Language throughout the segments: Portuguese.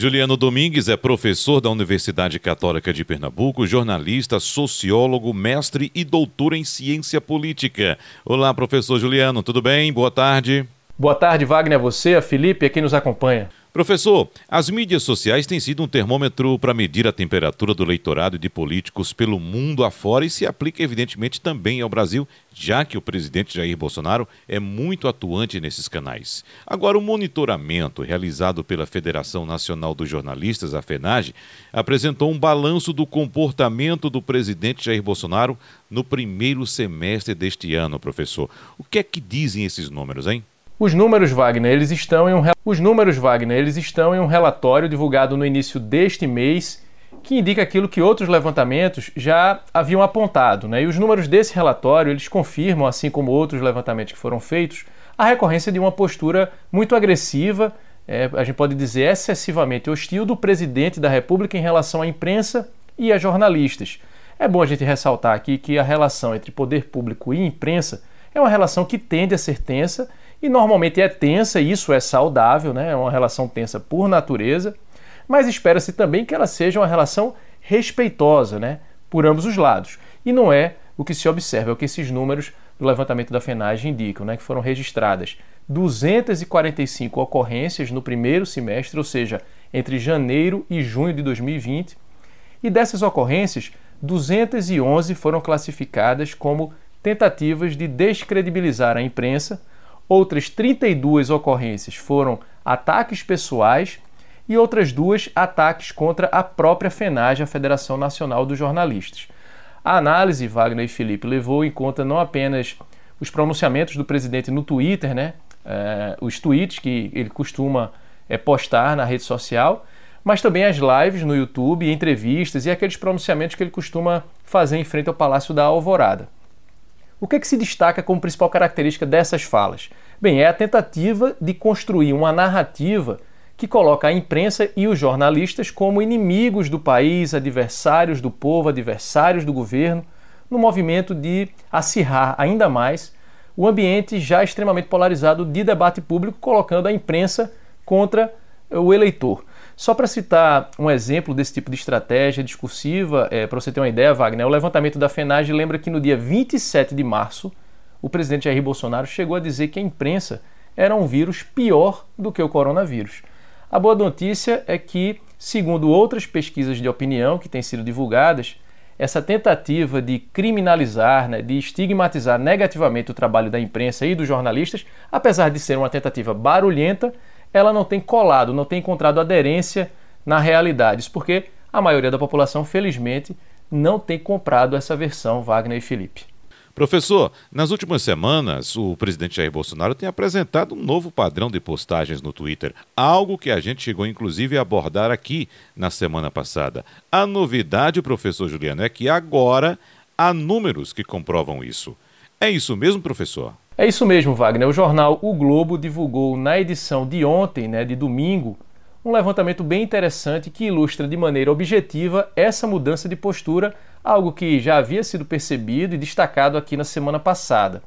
Juliano Domingues é professor da Universidade Católica de Pernambuco, jornalista, sociólogo, mestre e doutor em ciência política. Olá, professor Juliano, tudo bem? Boa tarde. Boa tarde, Wagner, a você, a Felipe e a quem nos acompanha. Professor, as mídias sociais têm sido um termômetro para medir a temperatura do eleitorado e de políticos pelo mundo afora e se aplica, evidentemente, também ao Brasil, já que o presidente Jair Bolsonaro é muito atuante nesses canais. Agora, o monitoramento realizado pela Federação Nacional dos Jornalistas, a FENAGE, apresentou um balanço do comportamento do presidente Jair Bolsonaro no primeiro semestre deste ano, professor. O que é que dizem esses números, hein? Os números Wagner, eles estão em um Os números Wagner, eles estão em um relatório divulgado no início deste mês que indica aquilo que outros levantamentos já haviam apontado, né? E os números desse relatório, eles confirmam, assim como outros levantamentos que foram feitos, a recorrência de uma postura muito agressiva, é, a gente pode dizer excessivamente hostil do presidente da República em relação à imprensa e a jornalistas. É bom a gente ressaltar aqui que a relação entre poder público e imprensa é uma relação que tende a ser tensa e normalmente é tensa, isso é saudável, né? é uma relação tensa por natureza, mas espera-se também que ela seja uma relação respeitosa né? por ambos os lados. E não é o que se observa, é o que esses números do levantamento da FENAGE indicam, né? que foram registradas 245 ocorrências no primeiro semestre, ou seja, entre janeiro e junho de 2020, e dessas ocorrências, 211 foram classificadas como tentativas de descredibilizar a imprensa Outras 32 ocorrências foram ataques pessoais e outras duas ataques contra a própria FENAGE, a Federação Nacional dos Jornalistas. A análise, Wagner e Felipe, levou em conta não apenas os pronunciamentos do presidente no Twitter, né, é, os tweets que ele costuma é, postar na rede social, mas também as lives no YouTube, entrevistas e aqueles pronunciamentos que ele costuma fazer em frente ao Palácio da Alvorada. O que, é que se destaca como principal característica dessas falas? Bem, é a tentativa de construir uma narrativa que coloca a imprensa e os jornalistas como inimigos do país, adversários do povo, adversários do governo, no movimento de acirrar ainda mais o ambiente já extremamente polarizado de debate público, colocando a imprensa contra o eleitor. Só para citar um exemplo desse tipo de estratégia discursiva, é, para você ter uma ideia, Wagner, o levantamento da FENAGE lembra que no dia 27 de março, o presidente Jair Bolsonaro chegou a dizer que a imprensa era um vírus pior do que o coronavírus. A boa notícia é que, segundo outras pesquisas de opinião que têm sido divulgadas, essa tentativa de criminalizar, né, de estigmatizar negativamente o trabalho da imprensa e dos jornalistas, apesar de ser uma tentativa barulhenta, ela não tem colado, não tem encontrado aderência na realidade. Isso porque a maioria da população, felizmente, não tem comprado essa versão Wagner e Felipe. Professor, nas últimas semanas, o presidente Jair Bolsonaro tem apresentado um novo padrão de postagens no Twitter, algo que a gente chegou inclusive a abordar aqui na semana passada. A novidade, professor Juliano, é que agora há números que comprovam isso. É isso mesmo, professor? É isso mesmo, Wagner. O jornal O Globo divulgou na edição de ontem, né, de domingo, um levantamento bem interessante que ilustra de maneira objetiva essa mudança de postura, algo que já havia sido percebido e destacado aqui na semana passada.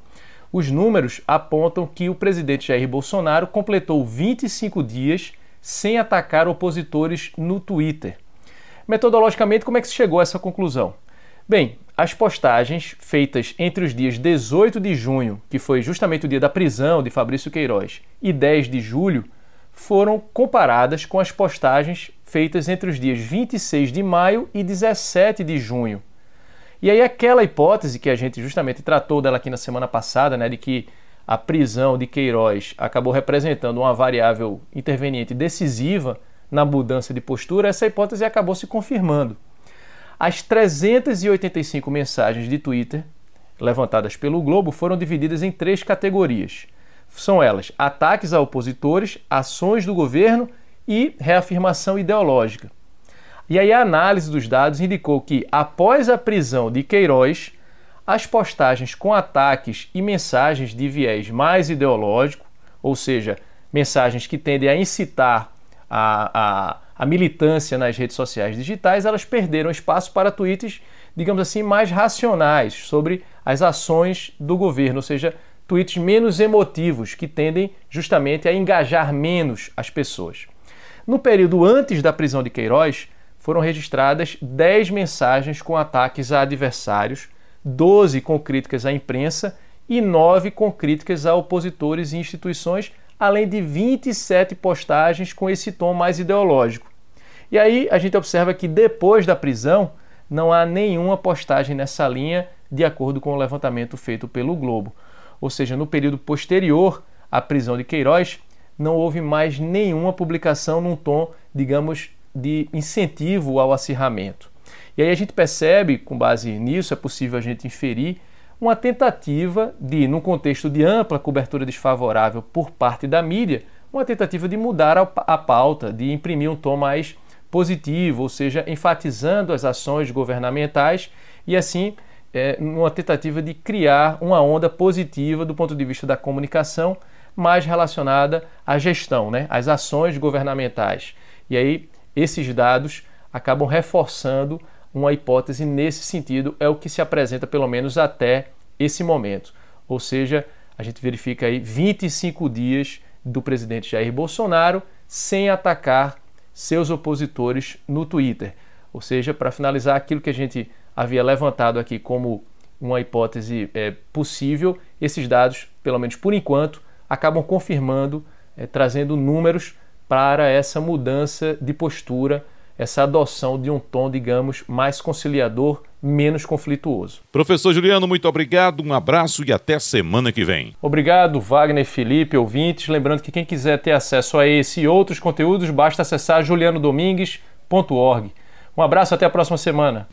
Os números apontam que o presidente Jair Bolsonaro completou 25 dias sem atacar opositores no Twitter. Metodologicamente, como é que se chegou a essa conclusão? Bem, as postagens feitas entre os dias 18 de junho, que foi justamente o dia da prisão de Fabrício Queiroz, e 10 de julho, foram comparadas com as postagens feitas entre os dias 26 de maio e 17 de junho. E aí aquela hipótese que a gente justamente tratou dela aqui na semana passada, né, de que a prisão de Queiroz acabou representando uma variável interveniente decisiva na mudança de postura, essa hipótese acabou se confirmando. As 385 mensagens de Twitter levantadas pelo Globo foram divididas em três categorias. São elas: ataques a opositores, ações do governo e reafirmação ideológica. E aí a análise dos dados indicou que após a prisão de Queiroz, as postagens com ataques e mensagens de viés mais ideológico, ou seja, mensagens que tendem a incitar a, a a militância nas redes sociais digitais, elas perderam espaço para tweets, digamos assim, mais racionais sobre as ações do governo, ou seja, tweets menos emotivos, que tendem justamente a engajar menos as pessoas. No período antes da prisão de Queiroz, foram registradas 10 mensagens com ataques a adversários, 12 com críticas à imprensa e 9 com críticas a opositores e instituições, além de 27 postagens com esse tom mais ideológico. E aí a gente observa que depois da prisão não há nenhuma postagem nessa linha, de acordo com o levantamento feito pelo Globo. Ou seja, no período posterior à prisão de Queiroz, não houve mais nenhuma publicação num tom, digamos, de incentivo ao acirramento. E aí a gente percebe, com base nisso, é possível a gente inferir uma tentativa de, num contexto de ampla cobertura desfavorável por parte da mídia, uma tentativa de mudar a pauta, de imprimir um tom mais positivo, ou seja, enfatizando as ações governamentais e assim é, uma tentativa de criar uma onda positiva do ponto de vista da comunicação mais relacionada à gestão, né, às ações governamentais. E aí esses dados acabam reforçando uma hipótese nesse sentido, é o que se apresenta pelo menos até esse momento. Ou seja, a gente verifica aí 25 dias do presidente Jair Bolsonaro sem atacar seus opositores no Twitter. Ou seja, para finalizar aquilo que a gente havia levantado aqui como uma hipótese é, possível, esses dados, pelo menos por enquanto, acabam confirmando, é, trazendo números para essa mudança de postura, essa adoção de um tom, digamos, mais conciliador, menos conflituoso. Professor Juliano, muito obrigado, um abraço e até semana que vem. Obrigado, Wagner Felipe, ouvintes. Lembrando que quem quiser ter acesso a esse e outros conteúdos, basta acessar julianodomingues.org. Um abraço, até a próxima semana.